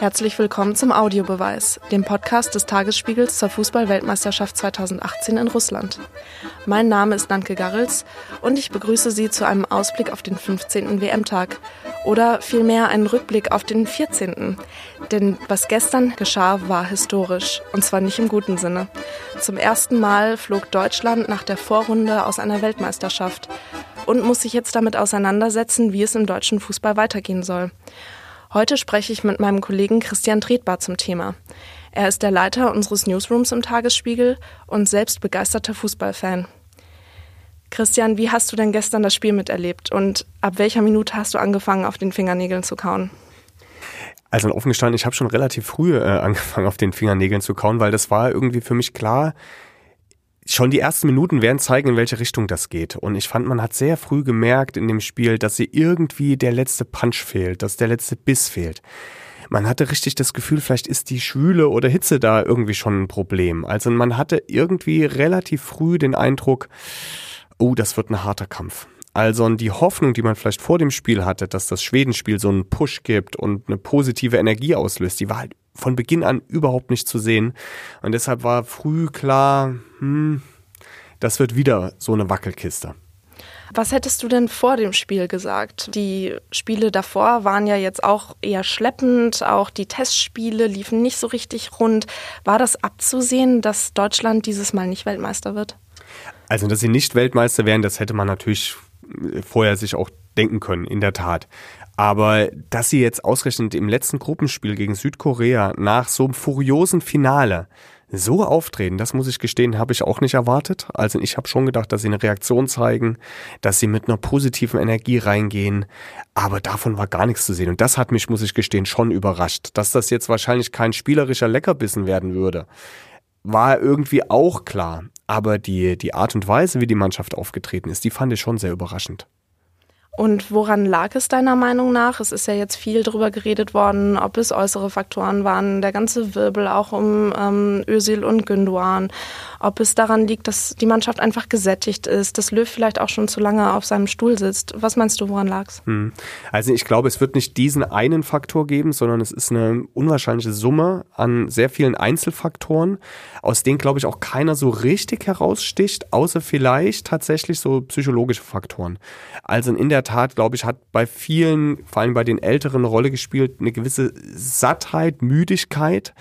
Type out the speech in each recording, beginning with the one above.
Herzlich willkommen zum Audiobeweis, dem Podcast des Tagesspiegels zur Fußball-Weltmeisterschaft 2018 in Russland. Mein Name ist Nanke Garrels und ich begrüße Sie zu einem Ausblick auf den 15. WM-Tag oder vielmehr einen Rückblick auf den 14. Denn was gestern geschah, war historisch und zwar nicht im guten Sinne. Zum ersten Mal flog Deutschland nach der Vorrunde aus einer Weltmeisterschaft und muss sich jetzt damit auseinandersetzen, wie es im deutschen Fußball weitergehen soll. Heute spreche ich mit meinem Kollegen Christian Tretbar zum Thema. Er ist der Leiter unseres Newsrooms im Tagesspiegel und selbst begeisterter Fußballfan. Christian, wie hast du denn gestern das Spiel miterlebt und ab welcher Minute hast du angefangen, auf den Fingernägeln zu kauen? Also offen gestanden, ich habe schon relativ früh äh, angefangen, auf den Fingernägeln zu kauen, weil das war irgendwie für mich klar, schon die ersten Minuten werden zeigen, in welche Richtung das geht. Und ich fand, man hat sehr früh gemerkt in dem Spiel, dass sie irgendwie der letzte Punch fehlt, dass der letzte Biss fehlt. Man hatte richtig das Gefühl, vielleicht ist die Schwüle oder Hitze da irgendwie schon ein Problem. Also man hatte irgendwie relativ früh den Eindruck, oh, das wird ein harter Kampf. Also die Hoffnung, die man vielleicht vor dem Spiel hatte, dass das Schwedenspiel so einen Push gibt und eine positive Energie auslöst, die war halt von Beginn an überhaupt nicht zu sehen. Und deshalb war früh klar, hm, das wird wieder so eine Wackelkiste. Was hättest du denn vor dem Spiel gesagt? Die Spiele davor waren ja jetzt auch eher schleppend, auch die Testspiele liefen nicht so richtig rund. War das abzusehen, dass Deutschland dieses Mal nicht Weltmeister wird? Also, dass sie nicht Weltmeister wären, das hätte man natürlich vorher sich auch denken können, in der Tat. Aber dass sie jetzt ausgerechnet im letzten Gruppenspiel gegen Südkorea nach so einem furiosen Finale so auftreten, das muss ich gestehen, habe ich auch nicht erwartet. Also ich habe schon gedacht, dass sie eine Reaktion zeigen, dass sie mit einer positiven Energie reingehen, aber davon war gar nichts zu sehen. Und das hat mich, muss ich gestehen, schon überrascht. Dass das jetzt wahrscheinlich kein spielerischer Leckerbissen werden würde, war irgendwie auch klar. Aber die, die Art und Weise, wie die Mannschaft aufgetreten ist, die fand ich schon sehr überraschend. Und woran lag es deiner Meinung nach? Es ist ja jetzt viel darüber geredet worden, ob es äußere Faktoren waren, der ganze Wirbel auch um ähm, Özil und Günduan, ob es daran liegt, dass die Mannschaft einfach gesättigt ist, dass Löw vielleicht auch schon zu lange auf seinem Stuhl sitzt. Was meinst du, woran lag's? Hm. Also ich glaube, es wird nicht diesen einen Faktor geben, sondern es ist eine unwahrscheinliche Summe an sehr vielen Einzelfaktoren, aus denen, glaube ich, auch keiner so richtig heraussticht, außer vielleicht tatsächlich so psychologische Faktoren. Also in der Tat, glaube ich, hat bei vielen, vor allem bei den Älteren, eine Rolle gespielt, eine gewisse Sattheit, Müdigkeit.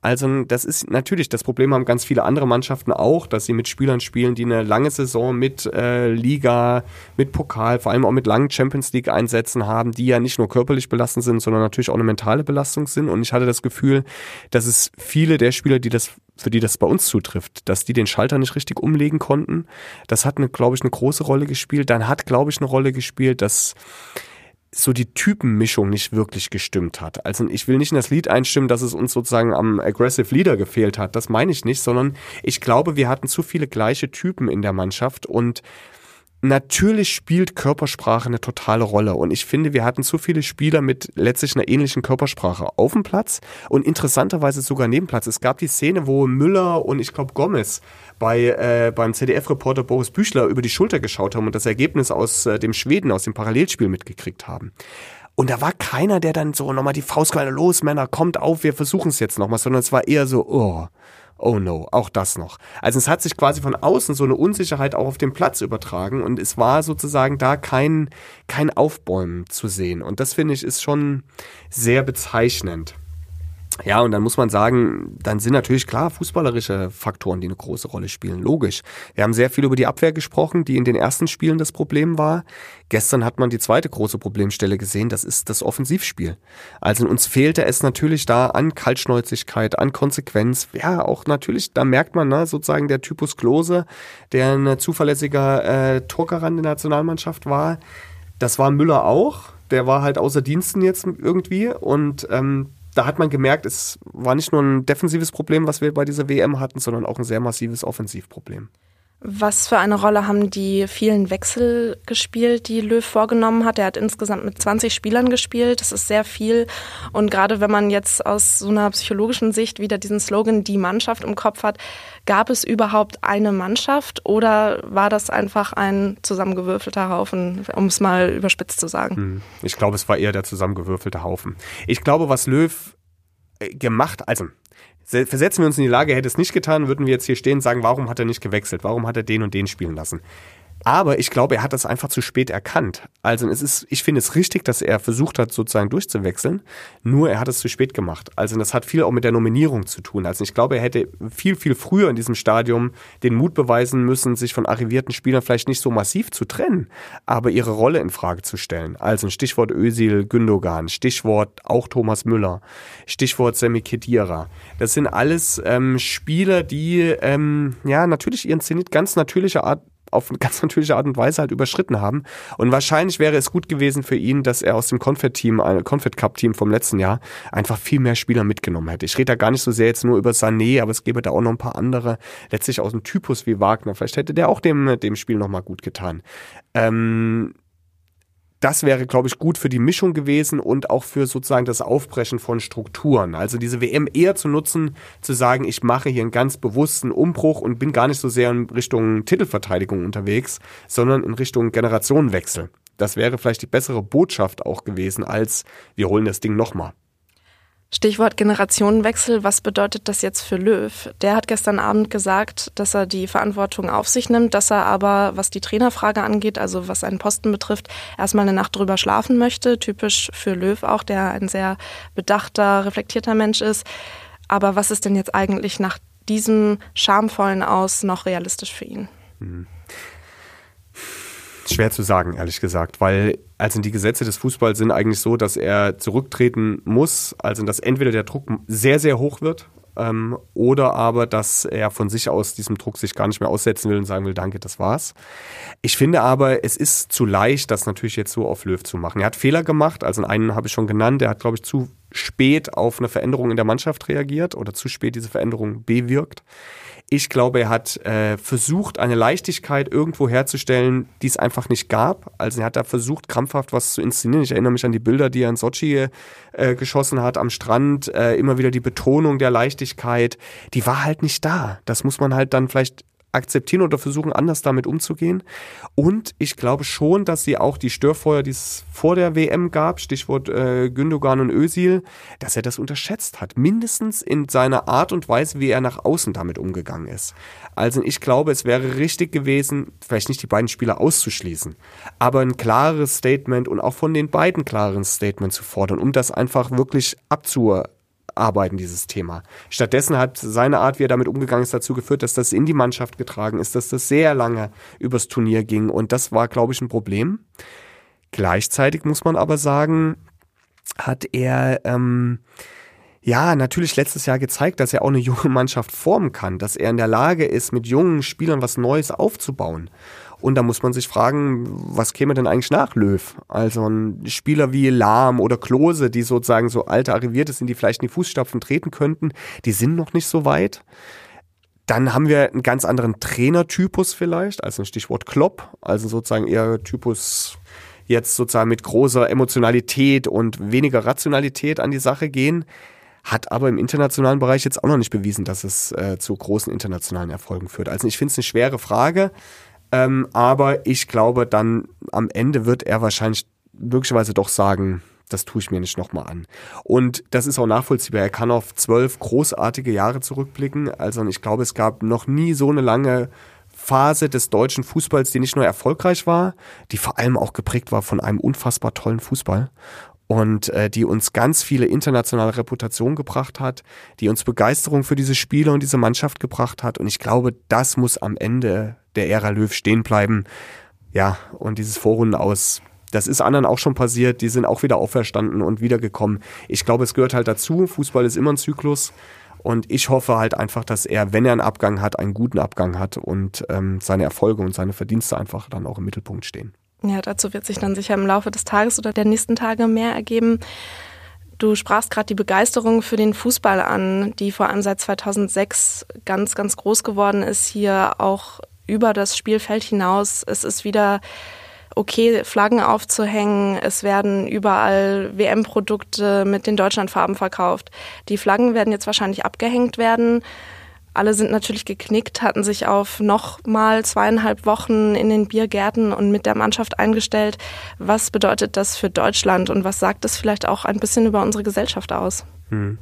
Also das ist natürlich, das Problem haben ganz viele andere Mannschaften auch, dass sie mit Spielern spielen, die eine lange Saison mit äh, Liga, mit Pokal, vor allem auch mit langen Champions League Einsätzen haben, die ja nicht nur körperlich belastend sind, sondern natürlich auch eine mentale Belastung sind. Und ich hatte das Gefühl, dass es viele der Spieler, die das für die das bei uns zutrifft, dass die den Schalter nicht richtig umlegen konnten. Das hat, glaube ich, eine große Rolle gespielt. Dann hat, glaube ich, eine Rolle gespielt, dass so die Typenmischung nicht wirklich gestimmt hat. Also ich will nicht in das Lied einstimmen, dass es uns sozusagen am Aggressive Leader gefehlt hat. Das meine ich nicht, sondern ich glaube, wir hatten zu viele gleiche Typen in der Mannschaft und Natürlich spielt Körpersprache eine totale Rolle und ich finde, wir hatten zu viele Spieler mit letztlich einer ähnlichen Körpersprache auf dem Platz und interessanterweise sogar neben Platz. Es gab die Szene, wo Müller und ich glaube Gomez bei äh, beim ZDF-Reporter Boris Büchler über die Schulter geschaut haben und das Ergebnis aus äh, dem Schweden aus dem Parallelspiel mitgekriegt haben. Und da war keiner, der dann so nochmal die Faust los, Männer, kommt auf, wir versuchen es jetzt nochmal, sondern es war eher so, oh, oh no, auch das noch. Also es hat sich quasi von außen so eine Unsicherheit auch auf den Platz übertragen und es war sozusagen da kein, kein Aufbäumen zu sehen. Und das finde ich ist schon sehr bezeichnend. Ja, und dann muss man sagen, dann sind natürlich klar fußballerische Faktoren, die eine große Rolle spielen. Logisch. Wir haben sehr viel über die Abwehr gesprochen, die in den ersten Spielen das Problem war. Gestern hat man die zweite große Problemstelle gesehen, das ist das Offensivspiel. Also uns fehlte es natürlich da an Kaltschnäuzigkeit, an Konsequenz. Ja, auch natürlich, da merkt man ne, sozusagen der Typus Klose, der ein zuverlässiger äh, Torgarant der Nationalmannschaft war. Das war Müller auch. Der war halt außer Diensten jetzt irgendwie und ähm, da hat man gemerkt, es war nicht nur ein defensives Problem, was wir bei dieser WM hatten, sondern auch ein sehr massives Offensivproblem. Was für eine Rolle haben die vielen Wechsel gespielt, die Löw vorgenommen hat? Er hat insgesamt mit 20 Spielern gespielt. Das ist sehr viel. Und gerade wenn man jetzt aus so einer psychologischen Sicht wieder diesen Slogan die Mannschaft im Kopf hat, gab es überhaupt eine Mannschaft oder war das einfach ein zusammengewürfelter Haufen, um es mal überspitzt zu sagen? Hm. Ich glaube, es war eher der zusammengewürfelte Haufen. Ich glaube, was Löw äh, gemacht, also versetzen wir uns in die Lage, hätte es nicht getan, würden wir jetzt hier stehen und sagen, warum hat er nicht gewechselt? Warum hat er den und den spielen lassen? Aber ich glaube, er hat das einfach zu spät erkannt. Also es ist, ich finde es richtig, dass er versucht hat, sozusagen durchzuwechseln. Nur er hat es zu spät gemacht. Also das hat viel auch mit der Nominierung zu tun. Also ich glaube, er hätte viel, viel früher in diesem Stadium den Mut beweisen müssen, sich von arrivierten Spielern vielleicht nicht so massiv zu trennen, aber ihre Rolle in Frage zu stellen. Also Stichwort Özil, Gündogan, Stichwort auch Thomas Müller, Stichwort Semi Khedira. Das sind alles ähm, Spieler, die ähm, ja natürlich ihren Zenit ganz natürlicher Art auf eine ganz natürliche Art und Weise halt überschritten haben. Und wahrscheinlich wäre es gut gewesen für ihn, dass er aus dem Confed-Team, äh, Confed Cup-Team vom letzten Jahr einfach viel mehr Spieler mitgenommen hätte. Ich rede da gar nicht so sehr jetzt nur über Sané, aber es gäbe da auch noch ein paar andere, letztlich aus dem Typus wie Wagner. Vielleicht hätte der auch dem, dem Spiel nochmal gut getan. Ähm, das wäre, glaube ich, gut für die Mischung gewesen und auch für sozusagen das Aufbrechen von Strukturen. Also diese WM eher zu nutzen, zu sagen, ich mache hier einen ganz bewussten Umbruch und bin gar nicht so sehr in Richtung Titelverteidigung unterwegs, sondern in Richtung Generationenwechsel. Das wäre vielleicht die bessere Botschaft auch gewesen, als wir holen das Ding nochmal. Stichwort Generationenwechsel, was bedeutet das jetzt für Löw? Der hat gestern Abend gesagt, dass er die Verantwortung auf sich nimmt, dass er aber, was die Trainerfrage angeht, also was seinen Posten betrifft, erstmal eine Nacht drüber schlafen möchte. Typisch für Löw auch, der ein sehr bedachter, reflektierter Mensch ist. Aber was ist denn jetzt eigentlich nach diesem schamvollen Aus noch realistisch für ihn? Mhm. Schwer zu sagen, ehrlich gesagt, weil also die Gesetze des Fußballs sind eigentlich so, dass er zurücktreten muss, also dass entweder der Druck sehr, sehr hoch wird ähm, oder aber, dass er von sich aus diesem Druck sich gar nicht mehr aussetzen will und sagen will, danke, das war's. Ich finde aber, es ist zu leicht, das natürlich jetzt so auf Löw zu machen. Er hat Fehler gemacht, also einen habe ich schon genannt, er hat, glaube ich, zu spät auf eine Veränderung in der Mannschaft reagiert oder zu spät diese Veränderung bewirkt. Ich glaube, er hat äh, versucht, eine Leichtigkeit irgendwo herzustellen, die es einfach nicht gab. Also er hat da versucht, krampfhaft was zu inszenieren. Ich erinnere mich an die Bilder, die er in Sochi äh, geschossen hat am Strand. Äh, immer wieder die Betonung der Leichtigkeit. Die war halt nicht da. Das muss man halt dann vielleicht akzeptieren oder versuchen, anders damit umzugehen. Und ich glaube schon, dass sie auch die Störfeuer, die es vor der WM gab, Stichwort äh, Gündogan und Özil, dass er das unterschätzt hat. Mindestens in seiner Art und Weise, wie er nach außen damit umgegangen ist. Also ich glaube, es wäre richtig gewesen, vielleicht nicht die beiden Spieler auszuschließen, aber ein klares Statement und auch von den beiden klaren Statement zu fordern, um das einfach wirklich abzu arbeiten, dieses Thema. Stattdessen hat seine Art, wie er damit umgegangen ist, dazu geführt, dass das in die Mannschaft getragen ist, dass das sehr lange übers Turnier ging und das war, glaube ich, ein Problem. Gleichzeitig muss man aber sagen, hat er ähm, ja natürlich letztes Jahr gezeigt, dass er auch eine junge Mannschaft formen kann, dass er in der Lage ist, mit jungen Spielern was Neues aufzubauen. Und da muss man sich fragen, was käme denn eigentlich nach Löw? Also Spieler wie Lahm oder Klose, die sozusagen so alte Arrivierte sind, die vielleicht in die Fußstapfen treten könnten, die sind noch nicht so weit. Dann haben wir einen ganz anderen Trainertypus vielleicht, also ein Stichwort Klopp, also sozusagen eher Typus jetzt sozusagen mit großer Emotionalität und weniger Rationalität an die Sache gehen, hat aber im internationalen Bereich jetzt auch noch nicht bewiesen, dass es äh, zu großen internationalen Erfolgen führt. Also ich finde es eine schwere Frage. Ähm, aber ich glaube, dann am Ende wird er wahrscheinlich möglicherweise doch sagen, das tue ich mir nicht nochmal an. Und das ist auch nachvollziehbar. Er kann auf zwölf großartige Jahre zurückblicken. Also ich glaube, es gab noch nie so eine lange Phase des deutschen Fußballs, die nicht nur erfolgreich war, die vor allem auch geprägt war von einem unfassbar tollen Fußball und äh, die uns ganz viele internationale Reputation gebracht hat, die uns Begeisterung für diese Spieler und diese Mannschaft gebracht hat. Und ich glaube, das muss am Ende der Ära Löw stehen bleiben. Ja, und dieses Vorrunden aus, das ist anderen auch schon passiert, die sind auch wieder auferstanden und wiedergekommen. Ich glaube, es gehört halt dazu. Fußball ist immer ein Zyklus. Und ich hoffe halt einfach, dass er, wenn er einen Abgang hat, einen guten Abgang hat und ähm, seine Erfolge und seine Verdienste einfach dann auch im Mittelpunkt stehen. Ja, dazu wird sich dann sicher im Laufe des Tages oder der nächsten Tage mehr ergeben. Du sprachst gerade die Begeisterung für den Fußball an, die vor allem seit 2006 ganz, ganz groß geworden ist, hier auch über das Spielfeld hinaus. Es ist wieder okay, Flaggen aufzuhängen. Es werden überall WM-Produkte mit den Deutschlandfarben verkauft. Die Flaggen werden jetzt wahrscheinlich abgehängt werden. Alle sind natürlich geknickt, hatten sich auf nochmal zweieinhalb Wochen in den Biergärten und mit der Mannschaft eingestellt. Was bedeutet das für Deutschland und was sagt das vielleicht auch ein bisschen über unsere Gesellschaft aus? Hm.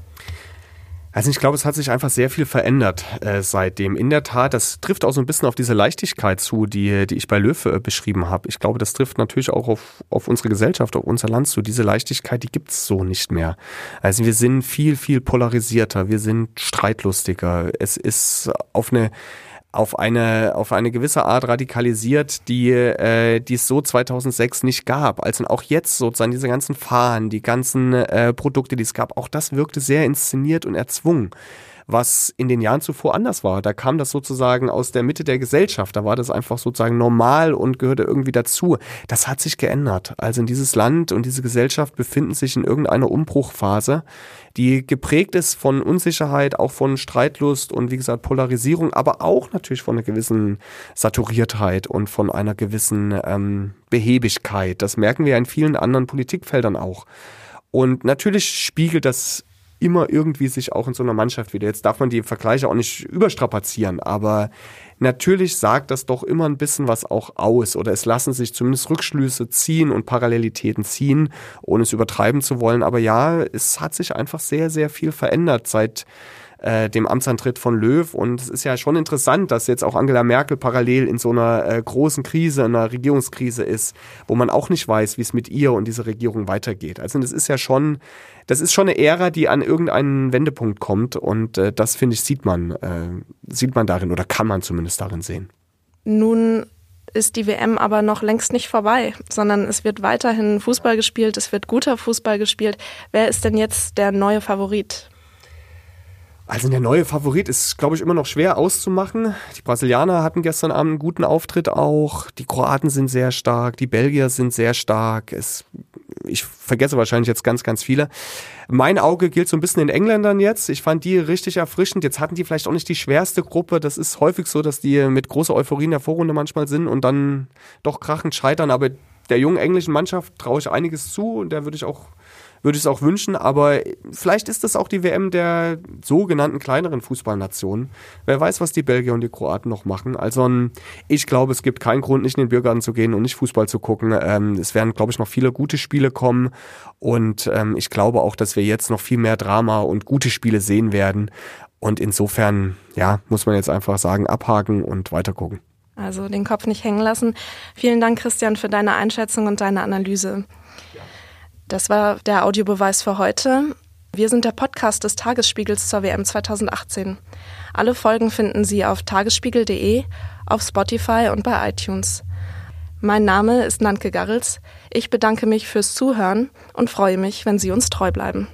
Also ich glaube, es hat sich einfach sehr viel verändert äh, seitdem. In der Tat, das trifft auch so ein bisschen auf diese Leichtigkeit zu, die, die ich bei Löwe äh, beschrieben habe. Ich glaube, das trifft natürlich auch auf, auf unsere Gesellschaft, auf unser Land zu. Diese Leichtigkeit, die gibt's so nicht mehr. Also wir sind viel, viel polarisierter, wir sind streitlustiger. Es ist auf eine auf eine, auf eine gewisse Art radikalisiert, die, äh, die es so 2006 nicht gab. Also auch jetzt sozusagen diese ganzen Fahnen, die ganzen äh, Produkte, die es gab, auch das wirkte sehr inszeniert und erzwungen was in den Jahren zuvor anders war. Da kam das sozusagen aus der Mitte der Gesellschaft. Da war das einfach sozusagen normal und gehörte irgendwie dazu. Das hat sich geändert. Also in dieses Land und diese Gesellschaft befinden sich in irgendeiner Umbruchphase, die geprägt ist von Unsicherheit, auch von Streitlust und wie gesagt Polarisierung, aber auch natürlich von einer gewissen Saturiertheit und von einer gewissen ähm, Behebigkeit. Das merken wir in vielen anderen Politikfeldern auch. Und natürlich spiegelt das immer irgendwie sich auch in so einer Mannschaft wieder. Jetzt darf man die Vergleiche auch nicht überstrapazieren, aber natürlich sagt das doch immer ein bisschen was auch aus oder es lassen sich zumindest Rückschlüsse ziehen und Parallelitäten ziehen, ohne es übertreiben zu wollen. Aber ja, es hat sich einfach sehr, sehr viel verändert seit äh, dem Amtsantritt von Löw. Und es ist ja schon interessant, dass jetzt auch Angela Merkel parallel in so einer äh, großen Krise, einer Regierungskrise ist, wo man auch nicht weiß, wie es mit ihr und dieser Regierung weitergeht. Also das ist ja schon, das ist schon eine Ära, die an irgendeinen Wendepunkt kommt. Und äh, das, finde ich, sieht man, äh, sieht man darin oder kann man zumindest darin sehen. Nun ist die WM aber noch längst nicht vorbei, sondern es wird weiterhin Fußball gespielt, es wird guter Fußball gespielt. Wer ist denn jetzt der neue Favorit? Also der neue Favorit ist, glaube ich, immer noch schwer auszumachen. Die Brasilianer hatten gestern Abend einen guten Auftritt auch. Die Kroaten sind sehr stark, die Belgier sind sehr stark. Es, vergesse wahrscheinlich jetzt ganz, ganz viele. Mein Auge gilt so ein bisschen den Engländern jetzt. Ich fand die richtig erfrischend. Jetzt hatten die vielleicht auch nicht die schwerste Gruppe. Das ist häufig so, dass die mit großer Euphorie in der Vorrunde manchmal sind und dann doch krachend scheitern. Aber der jungen englischen Mannschaft traue ich einiges zu und der würde ich auch würde ich es auch wünschen, aber vielleicht ist das auch die WM der sogenannten kleineren Fußballnationen. Wer weiß, was die Belgier und die Kroaten noch machen. Also ich glaube, es gibt keinen Grund, nicht in den Biergarten zu gehen und nicht Fußball zu gucken. Ähm, es werden, glaube ich, noch viele gute Spiele kommen und ähm, ich glaube auch, dass wir jetzt noch viel mehr Drama und gute Spiele sehen werden. Und insofern, ja, muss man jetzt einfach sagen, abhaken und weitergucken. Also den Kopf nicht hängen lassen. Vielen Dank, Christian, für deine Einschätzung und deine Analyse. Das war der Audiobeweis für heute. Wir sind der Podcast des Tagesspiegels zur WM 2018. Alle Folgen finden Sie auf tagesspiegel.de, auf Spotify und bei iTunes. Mein Name ist Nanke Garrels. Ich bedanke mich fürs Zuhören und freue mich, wenn Sie uns treu bleiben.